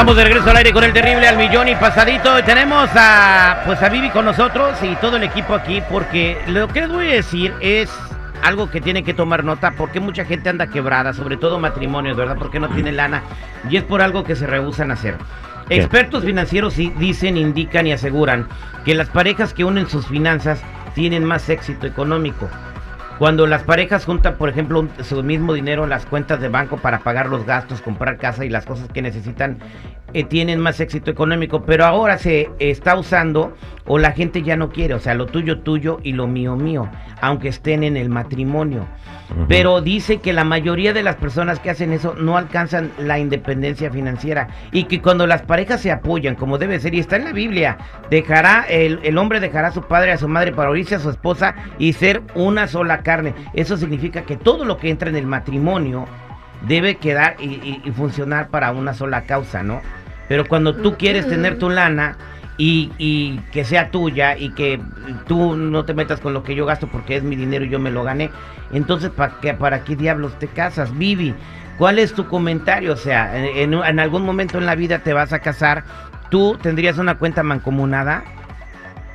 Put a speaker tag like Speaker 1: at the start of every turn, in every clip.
Speaker 1: Estamos de regreso al aire con el terrible al millón y pasadito. Tenemos a pues a Vivi con nosotros y todo el equipo aquí porque lo que les voy a decir es algo que tienen que tomar nota porque mucha gente anda quebrada, sobre todo matrimonios, ¿verdad? Porque no tienen lana y es por algo que se rehusan a hacer. Expertos financieros dicen, indican y aseguran que las parejas que unen sus finanzas tienen más éxito económico. Cuando las parejas juntan, por ejemplo, su mismo dinero en las cuentas de banco para pagar los gastos, comprar casa y las cosas que necesitan, eh, tienen más éxito económico. Pero ahora se está usando o la gente ya no quiere, o sea, lo tuyo tuyo y lo mío mío, aunque estén en el matrimonio. Pero dice que la mayoría de las personas que hacen eso no alcanzan la independencia financiera y que cuando las parejas se apoyan como debe ser, y está en la Biblia, dejará el, el hombre dejará a su padre y a su madre para unirse a su esposa y ser una sola carne. Eso significa que todo lo que entra en el matrimonio debe quedar y, y- y funcionar para una sola causa, ¿no? Pero cuando tú quieres tener tu lana y, y que sea tuya y que tú no te metas con lo que yo gasto porque es mi dinero y yo me lo gané, entonces ¿para qué, para qué diablos te casas? Vivi, ¿cuál es tu comentario? O sea, en, en- en algún momento en la vida te vas a casar, ¿tú tendrías una cuenta mancomunada?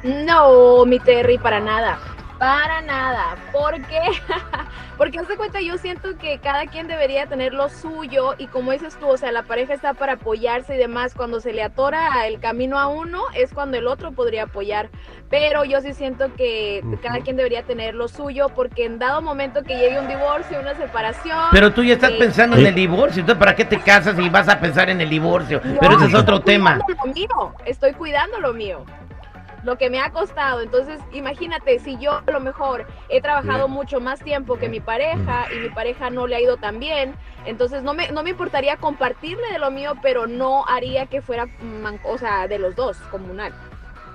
Speaker 2: No, mi Terry, para nada. Para nada. Porque haz de cuenta, yo siento que cada quien debería tener lo suyo y como dices tú, o sea, la pareja está para apoyarse y demás. Cuando se le atora el camino a uno es cuando el otro podría apoyar. Pero yo sí siento que cada quien debería tener lo suyo porque en dado momento que llegue un divorcio, una separación...
Speaker 1: Pero tú ya estás
Speaker 2: eh,
Speaker 1: pensando en el divorcio, entonces ¿para qué te casas y vas a pensar en el divorcio?
Speaker 2: No,
Speaker 1: Pero ese es otro
Speaker 2: estoy
Speaker 1: tema.
Speaker 2: cuidando Lo mío, estoy cuidando lo mío. Lo que me ha costado. Entonces, imagínate, si yo a lo mejor he trabajado mucho más tiempo que mi pareja y mi pareja no le ha ido tan bien, entonces no me, no me importaría compartirle de lo mío, pero no haría que fuera, o sea, de los dos, comunal.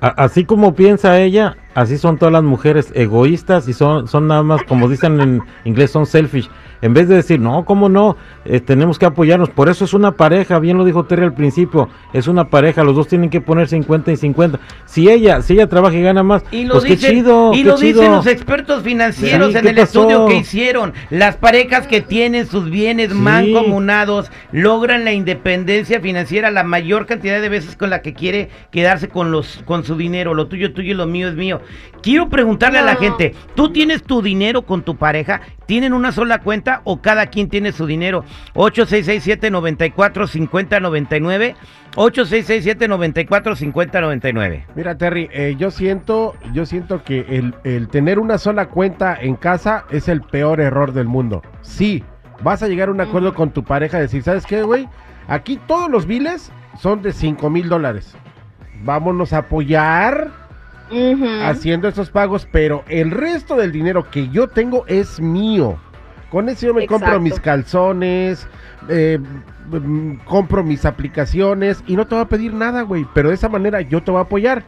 Speaker 3: Así como piensa ella, así son todas las mujeres egoístas y son, son nada más, como dicen en inglés, son selfish. En vez de decir, no, ¿cómo no? Eh, tenemos que apoyarnos. Por eso es una pareja, bien lo dijo Terry al principio, es una pareja, los dos tienen que poner 50 y 50. Si ella, si ella trabaja y gana más,
Speaker 1: Y lo,
Speaker 3: pues qué
Speaker 1: dicen,
Speaker 3: chido,
Speaker 1: y
Speaker 3: qué
Speaker 1: lo
Speaker 3: chido.
Speaker 1: dicen los expertos financieros
Speaker 3: Sí,
Speaker 1: en
Speaker 3: ¿qué
Speaker 1: el estudio que hicieron. Las parejas que tienen sus bienes
Speaker 3: Sí.
Speaker 1: mancomunados logran la independencia financiera la mayor cantidad de veces con la que quiere quedarse con los con su dinero. Lo tuyo es tuyo y lo mío es mío. Quiero preguntarle a la gente, ¿tú tienes tu dinero con tu pareja? ¿Tienen una sola cuenta o cada quien tiene su dinero? 8667 94 5099 8667 94 5099
Speaker 4: Mira, Terry, eh, yo siento, yo siento que el, el tener una sola cuenta en casa es el peor error del mundo. Sí, vas a llegar a un acuerdo con tu pareja, decir, ¿sabes qué, güey? Aquí todos los biles son de 5 mil dólares. Vámonos a apoyar haciendo esos pagos, pero el resto del dinero que yo tengo es mío. Con eso yo me compro mis calzones, eh, mm, compro mis aplicaciones y no te voy a pedir nada, güey. Pero de esa manera yo te voy a apoyar.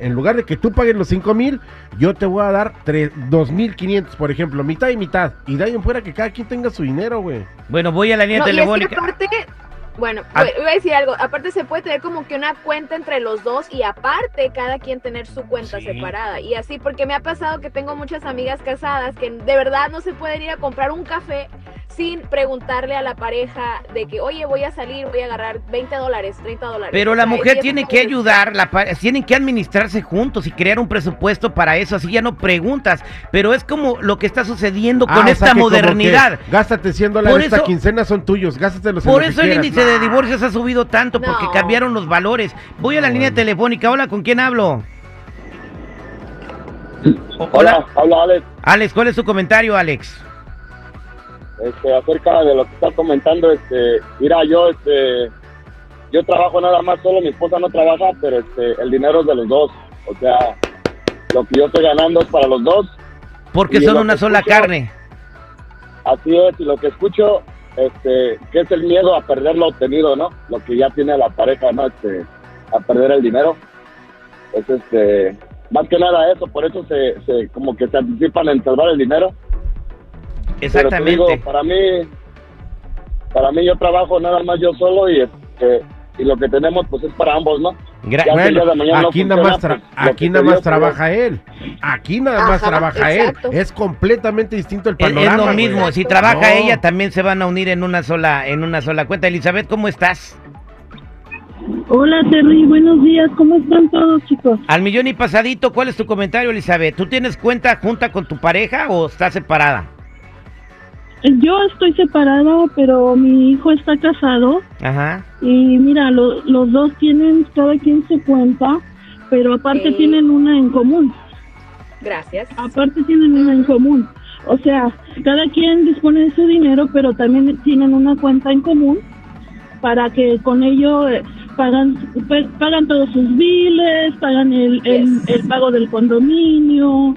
Speaker 4: En lugar de que tú pagues los 5 mil, yo te voy a dar tres- 2.500, por ejemplo, mitad y mitad. Y de ahí en fuera que cada quien tenga su dinero, güey.
Speaker 1: Bueno, voy a la línea
Speaker 2: No, y es que
Speaker 1: telefónica.
Speaker 2: aparte, bueno,
Speaker 1: Ah.
Speaker 2: iba a decir algo, aparte se puede tener como que una cuenta entre los dos y aparte cada quien tener su cuenta
Speaker 1: Sí.
Speaker 2: separada. Y así, porque me ha pasado que tengo muchas amigas casadas que de verdad no se pueden ir a comprar un café sin preguntarle a la pareja de que, oye, voy a salir, voy a agarrar 20 dólares, 30 dólares.
Speaker 1: Pero
Speaker 2: O
Speaker 1: la
Speaker 2: sea,
Speaker 1: mujer tiene que ayudar, la tienen que administrarse juntos y crear un presupuesto para eso, así ya no preguntas. Pero es como lo que está sucediendo
Speaker 4: Ah,
Speaker 1: con
Speaker 4: o sea
Speaker 1: esta
Speaker 4: que
Speaker 1: modernidad.
Speaker 4: que Gástate 100 dólares
Speaker 1: Por
Speaker 4: esta
Speaker 1: eso-
Speaker 4: quincena, son tuyos. Gástatelos en
Speaker 1: Por eso el índice de divorcios ha subido tanto, porque
Speaker 2: No.
Speaker 1: cambiaron los valores. Voy a la
Speaker 4: No,
Speaker 1: línea
Speaker 4: bueno.
Speaker 1: telefónica. Hola, ¿con quién hablo?
Speaker 5: Hola, habla Alex,
Speaker 1: Alex, ¿cuál es tu comentario, Alex?
Speaker 5: Este, acerca de lo que estás comentando, este, mira, yo, este, yo trabajo nada más solo, mi esposa no trabaja, pero este, el dinero es de los dos, o sea, lo que yo estoy ganando es para los dos,
Speaker 1: Porque
Speaker 5: Y
Speaker 1: son una sola
Speaker 5: escucho-
Speaker 1: carne.
Speaker 5: así es, y lo que escucho, este, que es el miedo a perder lo obtenido, ¿no? Lo que ya tiene la pareja, ¿no? Este, a perder el dinero, es este, más que nada eso, por eso se, se como que se anticipan en salvar el dinero, Pero te
Speaker 1: Exactamente.
Speaker 5: digo, para mí, para mí yo trabajo nada más yo solo y este, y lo que tenemos pues es para ambos, ¿no?
Speaker 1: Gra-
Speaker 5: no
Speaker 4: aquí nada más,
Speaker 5: pues,
Speaker 4: aquí nada más
Speaker 5: dio,
Speaker 4: trabaja él. Aquí nada más
Speaker 2: Ajá,
Speaker 4: trabaja
Speaker 2: exacto.
Speaker 4: él. Es completamente distinto el
Speaker 1: Es, es
Speaker 4: panorama.
Speaker 1: lo
Speaker 4: güey.
Speaker 1: mismo, si trabaja
Speaker 4: No.
Speaker 1: ella también se van a unir en una sola en una sola cuenta. Elizabeth, ¿cómo estás?
Speaker 6: Hola Terry, buenos días, ¿cómo están todos chicos?
Speaker 1: Al millón y pasadito, ¿cuál es tu comentario, Elizabeth? ¿Tú tienes cuenta junta con tu pareja o estás separada?
Speaker 6: Yo estoy separada, pero mi hijo está casado
Speaker 1: Ajá.
Speaker 6: y mira, lo- los dos tienen cada quien su cuenta, pero aparte tienen una en común.
Speaker 2: Gracias.
Speaker 6: Aparte tienen una en común. O sea, cada quien dispone de su dinero, pero también tienen una cuenta en común para que con ello eh, pagan pues, pagan todos sus biles, pagan el, el,
Speaker 2: Yes.
Speaker 6: el pago del condominio,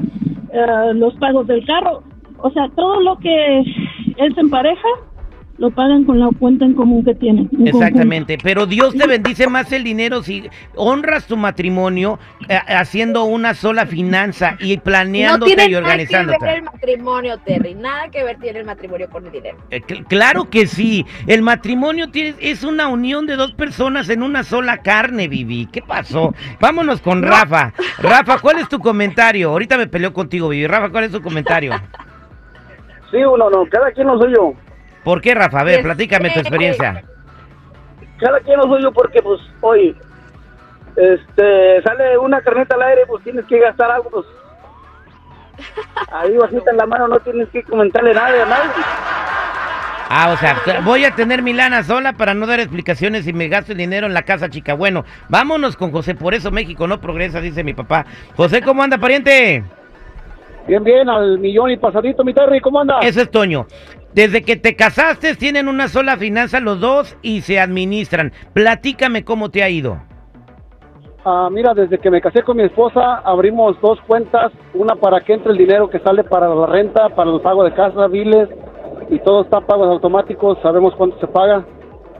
Speaker 6: eh, los pagos del carro. O sea, todo lo que es en pareja lo pagan con la cuenta en común que tienen. en
Speaker 1: Exactamente, pero Dios te bendice más el dinero si honras tu matrimonio eh, haciendo una sola finanza y
Speaker 2: No
Speaker 1: planeándote
Speaker 2: tiene
Speaker 1: y
Speaker 2: nada que ver el
Speaker 1: organizándote.
Speaker 2: matrimonio, Terry. Nada que ver tiene el matrimonio con el dinero.
Speaker 1: Eh, cl- claro que sí, el matrimonio tiene- es una unión de dos personas en una sola carne, Vivi. ¿Qué pasó? Vámonos con Rafa. Rafa, ¿cuál es tu comentario? Ahorita me peleo contigo, Vivi. Rafa, ¿cuál es tu comentario?
Speaker 7: Sí, uno no, cada quien lo suyo.
Speaker 1: ¿Por qué, Rafa? A ver,
Speaker 2: Yes.
Speaker 1: platícame tu experiencia.
Speaker 7: Cada quien lo suyo porque, pues, hoy, este, sale una carneta al aire, pues tienes que gastar algo, pues. Ahí bajita en la mano no tienes que comentarle nada a nadie.
Speaker 1: Ah, o sea, voy a tener mi lana sola para no dar explicaciones y me gasto el dinero en la casa chica. Bueno, vámonos con José, por eso México no progresa, dice mi papá. José, ¿cómo anda, pariente?
Speaker 7: Bien, bien, al millón y pasadito, mi Terry, ¿cómo anda?
Speaker 1: Eso es Toño. Desde que te casaste tienen una sola finanza los dos y se administran. Platícame cómo te ha ido.
Speaker 7: Ah, mira, desde que me casé con mi esposa, abrimos dos cuentas, una para que entre el dinero que sale para la renta, para el pago de casa, biles, y todo está pagos automáticos, sabemos cuánto se paga,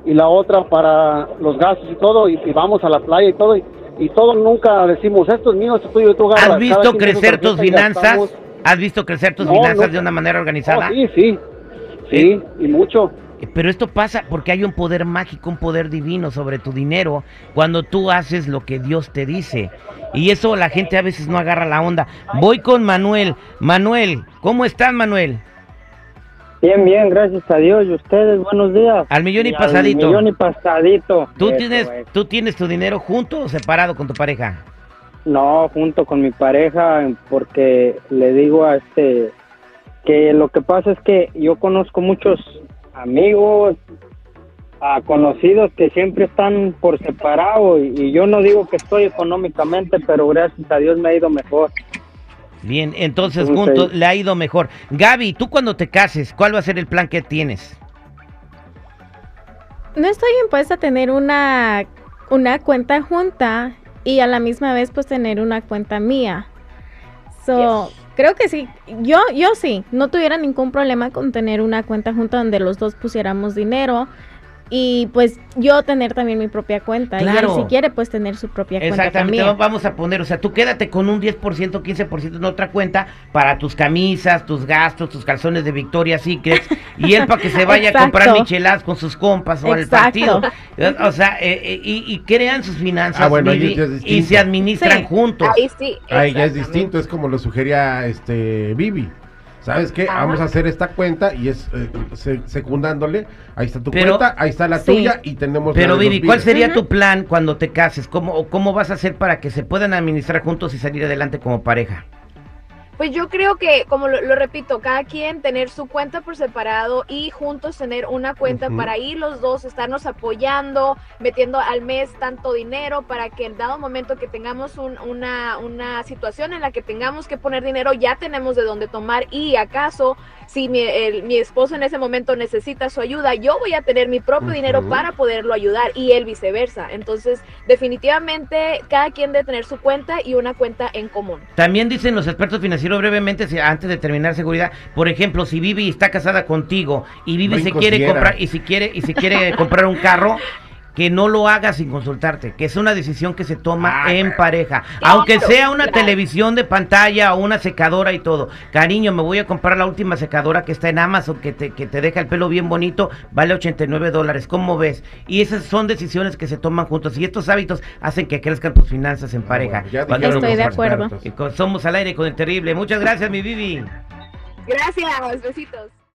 Speaker 7: y la otra para los gastos y todo, y, y vamos a la playa y todo, y, y todo nunca decimos, esto es mío, esto es tuyo, tú agarras.
Speaker 1: ¿Has visto crecer tus finanzas? ¿Has visto crecer tus
Speaker 7: No,
Speaker 1: finanzas
Speaker 7: no.
Speaker 1: de una manera organizada?
Speaker 7: Sí, sí, sí, y mucho.
Speaker 1: Eh, Pero esto pasa porque hay un poder mágico, un poder divino sobre tu dinero cuando tú haces lo que Dios te dice. Y eso la gente a veces no agarra la onda. Voy con Manuel. Manuel, ¿cómo estás, Manuel?
Speaker 8: Bien, bien, gracias a Dios. ¿Y ustedes? Buenos días.
Speaker 1: Al millón y
Speaker 8: al
Speaker 1: pasadito.
Speaker 8: millón y pasadito.
Speaker 1: ¿Tú
Speaker 8: Eso
Speaker 1: tienes,
Speaker 8: es.
Speaker 1: ¿Tú tienes tu dinero junto o separado con tu pareja?
Speaker 8: No, junto con mi pareja, porque le digo a este que lo que pasa es que yo conozco muchos amigos, a conocidos que siempre están por separado y, y yo no digo que estoy económicamente, pero gracias a Dios me ha ido mejor.
Speaker 1: Bien, entonces juntos le ha ido mejor. Gaby, tú cuando te cases, ¿cuál va a ser el plan que tienes?
Speaker 9: No estoy impuesta a tener una, una cuenta junta y a la misma vez pues tener una cuenta mía. So,
Speaker 2: Yes.
Speaker 9: creo que sí. Yo, yo sí, no tuviera ningún problema con tener una cuenta junta donde los dos pusiéramos dinero y pues yo tener también mi propia cuenta. Y
Speaker 1: Claro.
Speaker 9: él si quiere pues tener su propia cuenta
Speaker 1: Exactamente,
Speaker 9: también.
Speaker 1: va- vamos a poner, o sea, tú quédate con un 10%, 15% en otra cuenta para tus camisas, tus gastos, tus calzones de Victoria's Secret y él para que se vaya a comprar micheladas con sus compas o al partido. O sea, eh, eh, y, y crean sus finanzas
Speaker 4: Ah, bueno,
Speaker 1: y se administran
Speaker 9: Sí.
Speaker 1: juntos.
Speaker 2: Ahí sí.
Speaker 4: Ahí ya es distinto, es como lo sugería este Vivi. ¿Sabes qué?
Speaker 2: Ajá.
Speaker 4: Vamos a hacer esta cuenta y es eh, se- secundándole. Ahí está tu
Speaker 1: Pero-
Speaker 4: cuenta, ahí está la
Speaker 9: Sí.
Speaker 4: tuya y tenemos
Speaker 1: Pero Vivi, ¿cuál sería tu plan cuando te cases? ¿Cómo, o ¿Cómo vas a hacer para que se puedan administrar juntos y salir adelante como pareja?
Speaker 2: Pues yo creo que, como lo, lo repito, cada quien tener su cuenta por separado y juntos tener una cuenta para ir los dos, estarnos apoyando, metiendo al mes tanto dinero para que en dado momento que tengamos un- una, una situación en la que tengamos que poner dinero, ya tenemos de dónde tomar y acaso si mi, el- mi esposo en ese momento necesita su ayuda, yo voy a tener mi propio dinero para poderlo ayudar y él viceversa. Entonces, definitivamente, cada quien debe tener su cuenta y una cuenta en común.
Speaker 1: También dicen los expertos financieros brevemente, si- antes de terminar seguridad, por ejemplo, si Vivi está casada contigo y Vivi se quiere comprar y si quiere y si quiere comprar un carro, que no lo haga sin consultarte, que es una decisión que se toma
Speaker 4: Ah,
Speaker 1: en pareja,
Speaker 2: Claro,
Speaker 1: aunque sea una
Speaker 2: claro.
Speaker 1: televisión de pantalla o una secadora y todo. Cariño, me voy a comprar la última secadora que está en Amazon, que te, que te deja el pelo bien bonito, vale 89 dólares, ¿cómo ves? Y esas son decisiones que se toman juntos y estos hábitos hacen que crezcan tus finanzas en
Speaker 4: Ah,
Speaker 1: pareja.
Speaker 4: bueno,
Speaker 9: Estoy de acuerdo.
Speaker 4: expertos.
Speaker 1: Somos al aire con el terrible. Muchas gracias, mi Vivi.
Speaker 2: Gracias, besitos.